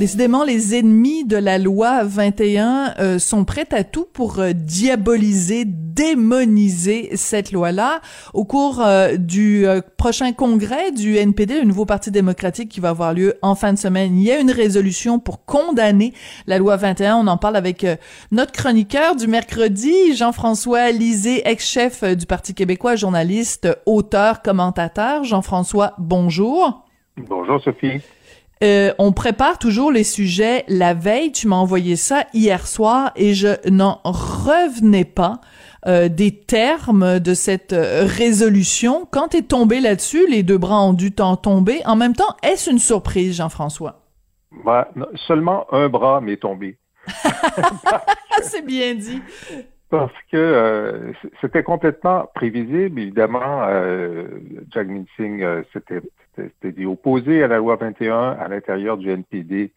Décidément, les ennemis de la loi 21 euh, sont prêts à tout pour euh, diaboliser, démoniser cette loi-là. Au cours euh, du prochain congrès du NPD, le nouveau parti démocratique qui va avoir lieu en fin de semaine, il y a une résolution pour condamner la loi 21. On en parle avec notre chroniqueur du mercredi, Jean-François Lisée, ex-chef du Parti québécois, journaliste, auteur, commentateur. Jean-François, bonjour. Bonjour Sophie. Euh, on prépare toujours les sujets la veille. Tu m'as envoyé ça hier soir et je n'en revenais pas euh, des termes de cette euh, résolution. Quand tu es tombé là-dessus, les deux bras ont dû t'en tomber. En même temps, est-ce une surprise, Jean-François? Bah, seulement un bras m'est tombé. C'est bien dit. Parce que c'était complètement prévisible. Évidemment, Jack Singh, c'était c'était dit opposé à la loi 21 à l'intérieur du NPD.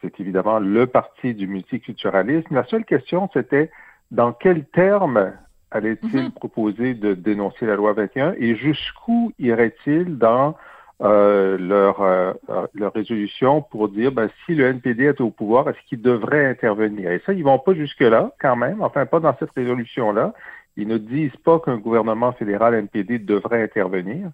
C'est évidemment le parti du multiculturalisme. La seule question, c'était dans quels termes allait-il mhm. proposer de dénoncer la loi 21 et jusqu'où irait-il dans euh, leur, euh, leur résolution pour dire ben, si le NPD est au pouvoir, est-ce qu'il devrait intervenir? Et ça, ils vont pas jusque-là, quand même, enfin pas dans cette résolution-là. Ils ne disent pas qu'un gouvernement fédéral NPD devrait intervenir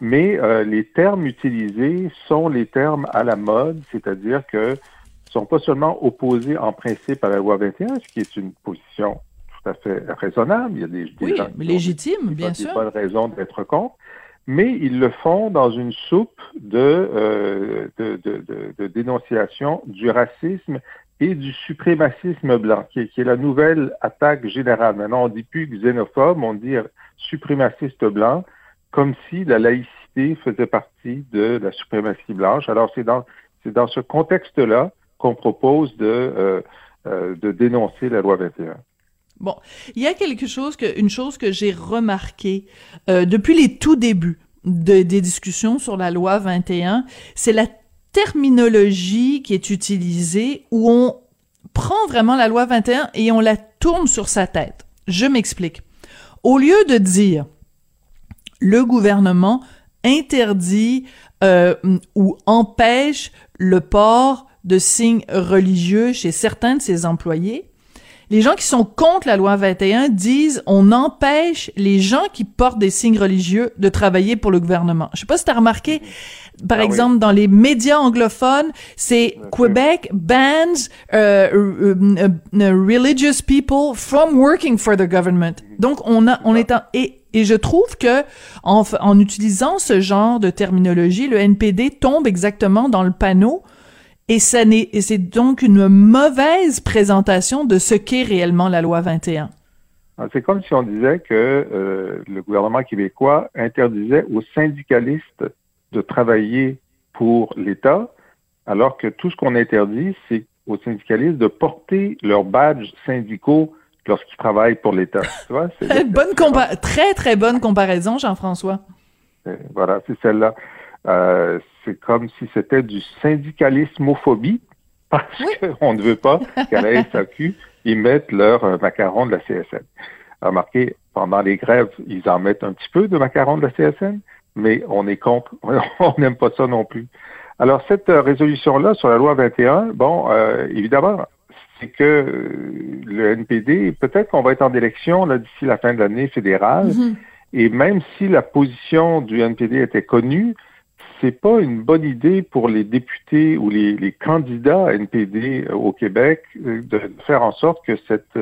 mais euh, les termes utilisés sont les termes à la mode, c'est-à-dire que ne sont pas seulement opposés en principe à la loi 21, ce qui est une position tout à fait raisonnable. Il y a des, oui, légitime, bien sûr. Pas de raison d'être contre, mais ils le font dans une soupe de, euh, de, de, de, dénonciation du racisme et du suprémacisme blanc, qui est, qui est, la nouvelle attaque générale. Maintenant, on dit plus xénophobe, on dit suprémaciste blanc comme si la laïcité faisait partie de la suprématie blanche. Alors c'est dans, c'est dans ce contexte-là qu'on propose de, euh, euh, de dénoncer la loi 21. Bon, il y a quelque chose que, une chose que j'ai remarqué euh, depuis les tout débuts de, des discussions sur la loi 21, c'est la terminologie qui est utilisée où on prend vraiment la loi 21 et on la tourne sur sa tête. Je m'explique. Au lieu de dire le gouvernement interdit euh, ou empêche le port de signes religieux chez certains de ses employés. Les gens qui sont contre la loi 21 disent on empêche les gens qui portent des signes religieux de travailler pour le gouvernement. Je sais pas si tu as remarqué, par ah exemple, dans les médias anglophones, c'est Quebec bans uh, religious people from working for the government. Donc on a, on est en, et et je trouve que en, en utilisant ce genre de terminologie, le NPD tombe exactement dans le panneau et ça n'est, c'est donc une mauvaise présentation de ce qu'est réellement la loi 21. Ah, c'est comme si on disait que euh, le gouvernement québécois interdisait aux syndicalistes de travailler pour l'État, alors que tout ce qu'on interdit, c'est aux syndicalistes de porter leurs badges syndicaux lorsqu'ils travaillent pour l'État. bonne très, très bonne comparaison, Jean-François. Voilà, c'est celle-là. Euh, c'est comme si c'était du syndicalismophobie, parce qu'on ne veut pas qu'à la SAQ, ils mettent leur euh, macaron de la CSN. Remarquez, pendant les grèves, ils en mettent un petit peu de macaron de la CSN, mais on est contre, on n'aime pas ça non plus. Alors, cette euh, résolution-là sur la loi 21, bon, évidemment, c'est que euh, le NPD, peut-être qu'on va être en élection d'ici la fin de l'année fédérale, mm-hmm. et même si la position du NPD était connue, c'est pas une bonne idée pour les députés ou les, les candidats NPD euh, au Québec euh, de faire en sorte que cette,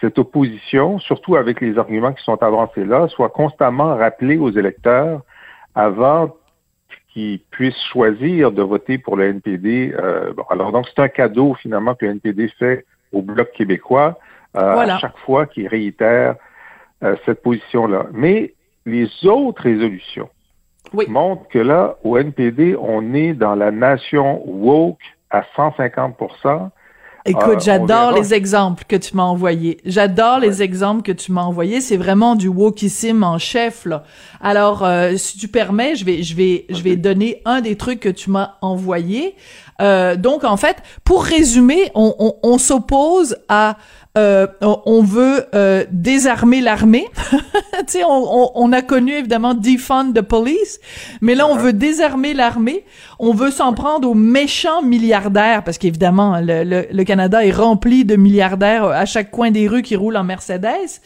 cette opposition, surtout avec les arguments qui sont avancés là, soit constamment rappelée aux électeurs avant qui puissent choisir de voter pour le NPD. Euh, bon, alors donc c'est un cadeau finalement que le NPD fait au bloc québécois euh, Voilà. à chaque fois qu'il réitère euh, cette position-là. Mais les autres résolutions Oui. montrent que là, au NPD, on est dans la nation woke à 150 Écoute, Euh, j'adore les exemples que tu m'as envoyés. J'adore les exemples que tu m'as envoyés. C'est vraiment du wokissime en chef, là. Alors, euh, si tu permets, je vais, je vais, je vais donner un des trucs que tu m'as envoyé. Euh, donc, en fait, pour résumer, on, on, on s'oppose à, euh, on, veut euh, désarmer l'armée. tu sais, on, on, on a connu évidemment defund the police, mais là, on veut désarmer l'armée. On veut s'en prendre aux méchants milliardaires, parce qu'évidemment, le, le, le Canada est rempli de milliardaires à chaque coin des rues qui roulent en Mercedes.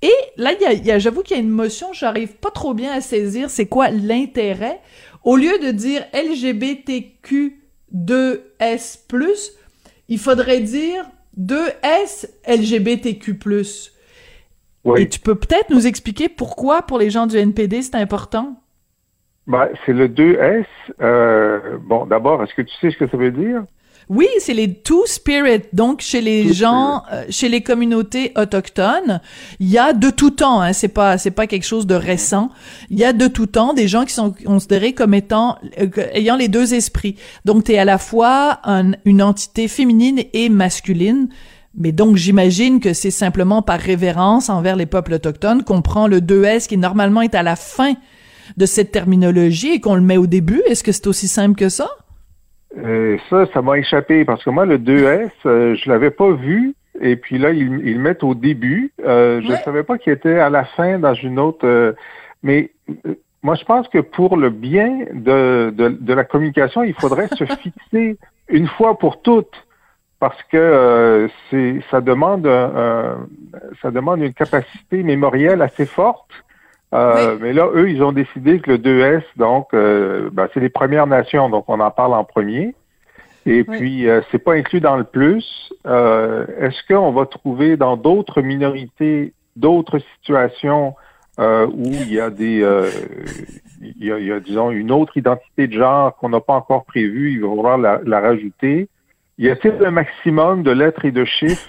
Et là, y a, y a- j'avoue qu'il y a une motion, j'arrive pas trop bien à saisir c'est quoi l'intérêt? Au lieu de dire LGBTQ2S+, il faudrait dire 2S LGBTQ+. Oui. Et tu peux peut-être nous expliquer pourquoi, pour les gens du NPD, c'est important? Ben, c'est le 2S. Euh, bon, d'abord, est-ce que tu sais ce que ça veut dire? Oui, c'est les Two Spirit. Donc, chez les Two gens, euh, chez les communautés autochtones, il y a de tout temps. Hein, c'est pas, c'est pas quelque chose de récent. Il y a de tout temps des gens qui sont considérés comme étant, euh, ayant les deux esprits. Donc, t'es à la fois un- une entité féminine et masculine. Mais donc, j'imagine que c'est simplement par révérence envers les peuples autochtones qu'on prend le 2S qui normalement est à la fin de cette terminologie et qu'on le met au début. Est-ce que c'est aussi simple que ça? Euh, ça, ça m'a échappé parce que moi, le 2S, euh, je l'avais pas vu. Et puis là, ils, ils le mettent au début. Euh, je ne savais pas qu'il était à la fin dans une autre. euh, mais euh, moi, je pense que pour le bien de, de, de la communication, il faudrait se fixer une fois pour toutes. Parce que euh, c'est ça demande un- ça demande une capacité mémorielle assez forte. Euh, Mais là, eux, ils ont décidé que le 2S, donc, euh, ben, c'est les Premières Nations, donc on en parle en premier. Et Oui. puis, euh, c'est pas inclus dans le plus. Euh, Est-ce qu'on va trouver dans d'autres minorités, d'autres situations euh, où il y a des, euh, il, y a, il y a, disons, une autre identité de genre qu'on n'a pas encore prévue, ils vont vouloir la, la rajouter. Y a-t-il un maximum de lettres et de chiffres?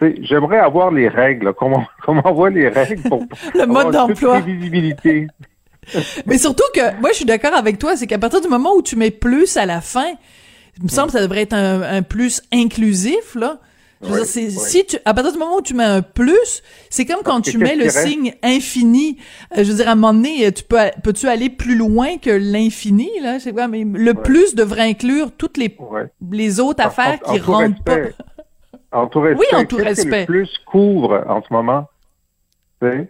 J'aimerais avoir les règles, comment, comment on voit les règles pour Le mode d'emploi. prévisibilité. Mais surtout que, moi, je suis d'accord avec toi, c'est qu'à partir du moment où tu mets plus à la fin, il me semble que ça devrait être un, un plus inclusif, là. Je veux dire, si tu, à partir du moment où tu mets un plus, c'est comme quand tu mets le signe infini. Euh, je veux dire, à un moment donné, tu peux, peux-tu aller plus loin que l'infini, là? Je sais pas, mais le plus devrait inclure toutes les, les autres affaires en- qui en rentrent pas. Respect. En tout respect. Oui, en tout qu'est-ce que respect. le plus couvre en ce moment? Sais?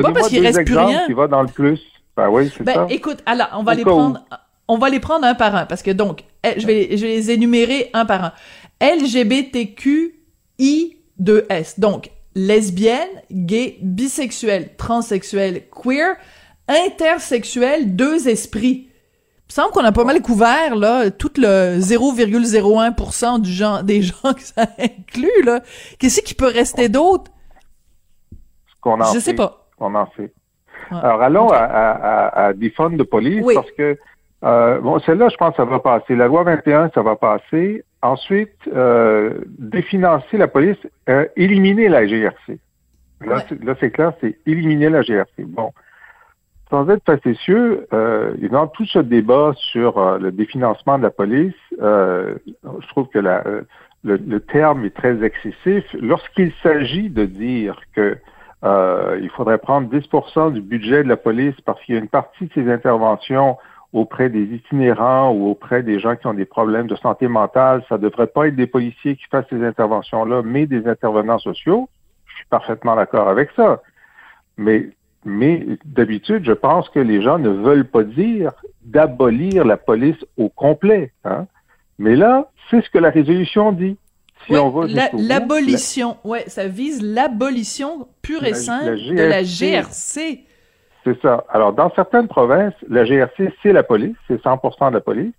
Pas parce qu'il reste plus rien. qui va dans le plus. Ben oui, c'est Ben, ça. écoute, alors, on va Au les où. prendre, on va les prendre un par un, parce que donc, eh, je vais, je vais les énumérer un par un. LGBTQI2S. Donc, lesbienne, gay, bisexuel, transsexuel, queer, intersexuel, deux esprits. Il me semble qu'on a pas mal couvert, là, tout le 0,01% du genre, des gens que ça inclut, là. Qu'est-ce qui peut rester d'autre? Qu'on en Je fait, sais pas. qu'on en fait. Alors, allons à, à, à, à des fonds de police Oui. parce que, euh, bon, celle-là, je pense que ça va passer. La loi 21, ça va passer. Ensuite, euh, définancer la police, euh, éliminer la GRC. Là, Ouais. c'est- là, c'est clair, c'est éliminer la GRC. Bon. Sans être facétieux, euh, dans tout ce débat sur euh, le définancement de la police, euh, je trouve que la, euh, le, le terme est très excessif. Lorsqu'il s'agit de dire que euh, il faudrait prendre 10% du budget de la police parce qu'il y a une partie de ces interventions auprès des itinérants ou auprès des gens qui ont des problèmes de santé mentale. Ça ne devrait pas être des policiers qui fassent ces interventions-là, mais des intervenants sociaux. Je suis parfaitement d'accord avec ça. Mais, mais d'habitude, je pense que les gens ne veulent pas dire d'abolir la police au complet. Hein? Mais là, c'est ce que la résolution dit. Si Oui, on va la- l'abolition, ouais, ça vise l'abolition pure et La- simple la de la GRC. C'est ça. Alors, dans certaines provinces, la GRC, c'est la police, c'est 100% de la police,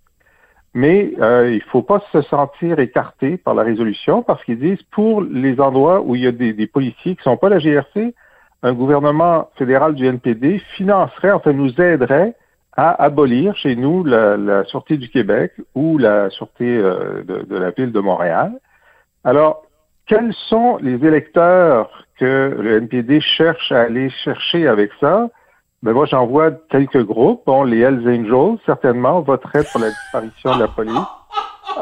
mais euh, il faut pas se sentir écarté par la résolution parce qu'ils disent pour les endroits où il y a des, des policiers qui sont pas la GRC, un gouvernement fédéral du NPD financerait, enfin nous aiderait à abolir chez nous la, la Sûreté du Québec ou la Sûreté euh, de, de la ville de Montréal. Alors, quels sont les électeurs que le NPD cherche à aller chercher avec ça? Ben moi, j'en vois quelques groupes. Bon, les Hells Angels, certainement, voteraient pour la disparition de la police.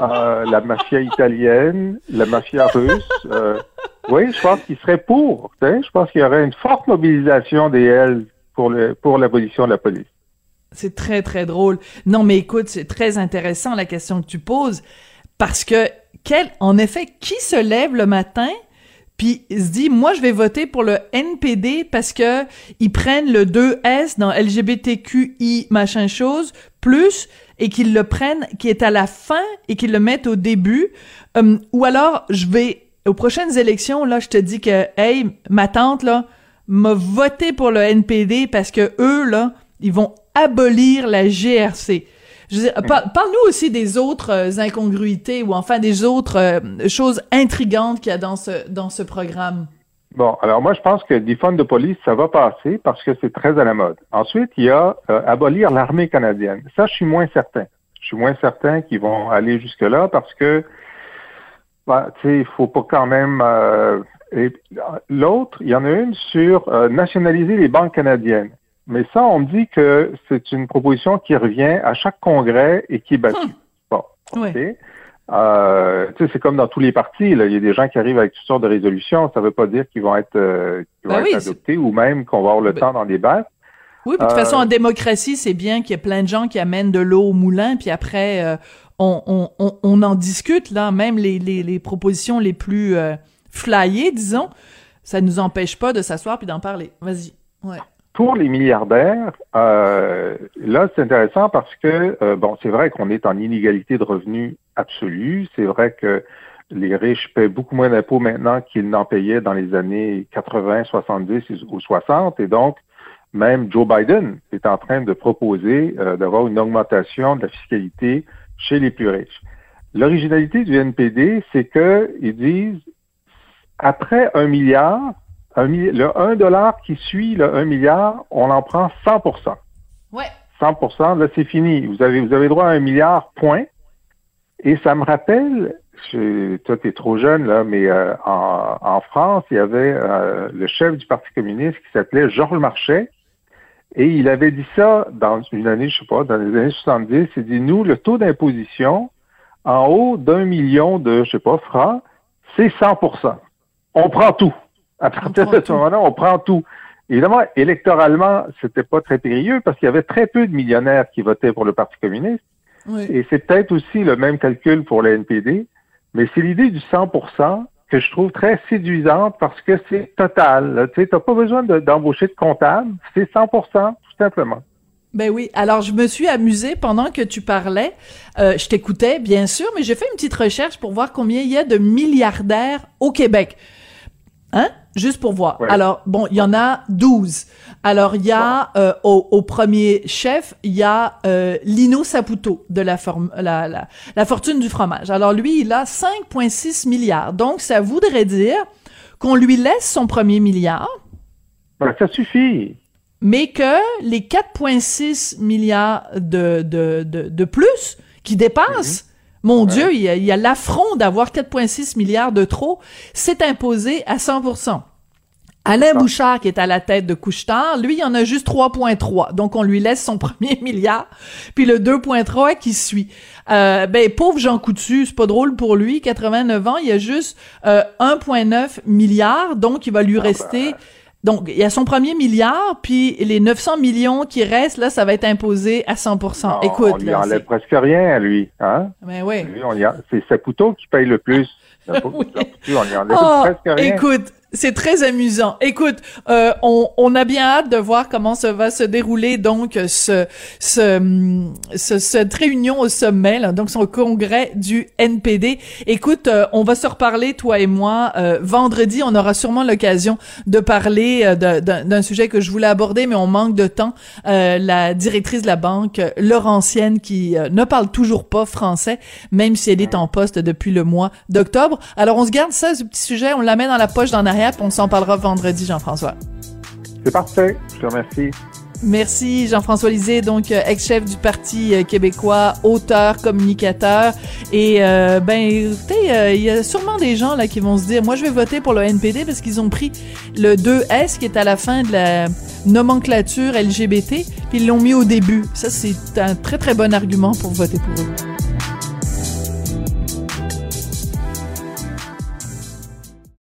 Euh, la mafia italienne, la mafia russe. Euh, oui, je pense qu'ils seraient pour. Je pense qu'il y aurait une forte mobilisation des Hells pour, le, pour l'abolition de la police. C'est très, très drôle. Non, mais écoute, c'est très intéressant la question que tu poses. Parce que, quel, en effet, qui se lève le matin puis se dit moi je vais voter pour le NPD parce que ils prennent le 2S dans LGBTQI machin chose plus et qu'ils le prennent qui est à la fin et qu'ils le mettent au début hum, ou alors je vais aux prochaines élections là je te dis que hey ma tante là m'a voté pour le NPD parce que eux là ils vont abolir la GRC Parle-nous aussi des autres euh, incongruités ou enfin des autres euh, choses intrigantes qu'il y a dans ce, dans ce programme. Bon, alors moi je pense que defund de police, ça va passer parce que c'est très à la mode. Ensuite, il y a euh, abolir l'armée canadienne. Ça, je suis moins certain. Je suis moins certain qu'ils vont aller jusque-là parce que, bah, tu sais, il faut pas quand même... L'autre, il y en a une sur nationaliser les banques canadiennes. Mais ça, on me dit que c'est une proposition qui revient à chaque congrès et qui est battue. Hum. Bon, ok. Euh, c'est comme dans tous les partis, là. il y a des gens qui arrivent avec toutes sortes de résolutions. Ça ne veut pas dire qu'ils vont être, euh, vont ben être adoptés ou même qu'on va avoir le ben temps d'en débattre. Oui, de toute façon, en euh, démocratie, c'est bien qu'il y ait plein de gens qui amènent de l'eau au moulin, puis après, euh, on, on, on, on, en discute, là, même les, les, les propositions les plus flyées, disons, ça ne nous empêche pas de s'asseoir puis d'en parler. Vas-y. Ouais pour les milliardaires, euh, là, c'est intéressant parce que, euh, bon, c'est vrai qu'on est en inégalité de revenus absolue. C'est vrai que les riches paient beaucoup moins d'impôts maintenant qu'ils n'en payaient dans les années 80, 70 ou 60. Et donc, même Joe Biden est en train de proposer euh, d'avoir une augmentation de la fiscalité chez les plus riches. L'originalité du NPD, c'est qu'ils disent, après un milliard, le 1 dollar qui suit le 1 milliard, on en prend 100% Ouais. 100% là, c'est fini. Vous avez, vous avez droit à un milliard, point. Et ça me rappelle, je, toi, tu es trop jeune, là, mais euh, en, en, France, il y avait euh, le chef du Parti communiste qui s'appelait Georges Marchais. Et il avait dit ça dans une année, je sais pas, dans les années 70. Il dit, nous, le taux d'imposition en haut d'un million de, je sais pas, francs, c'est 100% On prend tout. À partir de ce moment-là, on prend tout. Évidemment, électoralement, c'était pas très périlleux parce qu'il y avait très peu de millionnaires qui votaient pour le Parti communiste. Et c'est peut-être aussi le même calcul pour le NPD, mais c'est l'idée du 100 que je trouve très séduisante parce que c'est total. Tu n'as pas besoin d'embaucher de, comptable, c'est 100 tout simplement. Ben oui. Alors, je me suis amusée pendant que tu parlais. Euh, je t'écoutais, bien sûr, mais j'ai fait une petite recherche pour voir combien il y a de milliardaires au Québec. Hein? Juste pour voir. Alors, bon, il y en a 12. Alors, il y a euh, au, premier chef, il y a euh, Lino Saputo de la, la, la, la, fortune du fromage. Alors, lui, il a 5,6 milliards. Donc, ça voudrait dire qu'on lui laisse son premier milliard. Ben, ça suffit. Mais que les 4,6 milliards de, de, de, de, plus qui dépassent, mon Dieu, il y a, l'affront d'avoir 4,6 milliards de trop. C'est imposé à 100% Alain. Bouchard, qui est à la tête de Couchetard, lui, il en a juste 3,3. Donc, on lui laisse son premier milliard, puis le 2,3 qui suit. Euh, ben, pauvre Jean Coutu, c'est pas drôle pour lui, 89 ans, il y a juste euh, 1,9 milliard, donc il va lui ah, rester... Ben, donc, il y a son premier milliard, puis les 900 millions qui restent, là, ça va être imposé à 100 Écoute, On lui enlève presque rien à lui, hein? Ben oui. c'est Saputo qui paye le plus. oui. on lui enlève oh, presque rien. Écoute, c'est très amusant. Écoute, euh, on, on, a bien hâte de voir comment ça va se dérouler donc ce, ce, ce cette réunion au sommet, là, donc son congrès du NPD. Écoute, euh, on va se reparler toi et moi euh, vendredi. On aura sûrement l'occasion de parler d'un sujet que je voulais aborder, mais on manque de temps. la directrice de la banque, Laurentienne, qui ne parle toujours pas français, même si elle est en poste depuis le mois d'octobre. Alors on se garde ça, ce petit sujet, on la met dans la poche d'en arrière on s'en parlera vendredi, Jean-François. C'est parfait. Je te remercie. Merci Jean-François Lisée, donc euh, ex-chef du Parti euh, québécois, auteur, communicateur. Et euh, ben, écoutez, il y a sûrement des gens là qui vont se dire, moi je vais voter pour le NPD parce qu'ils ont pris le 2S qui est à la fin de la nomenclature LGBT, puis ils l'ont mis au début. Ça, c'est un très très bon argument pour voter pour eux.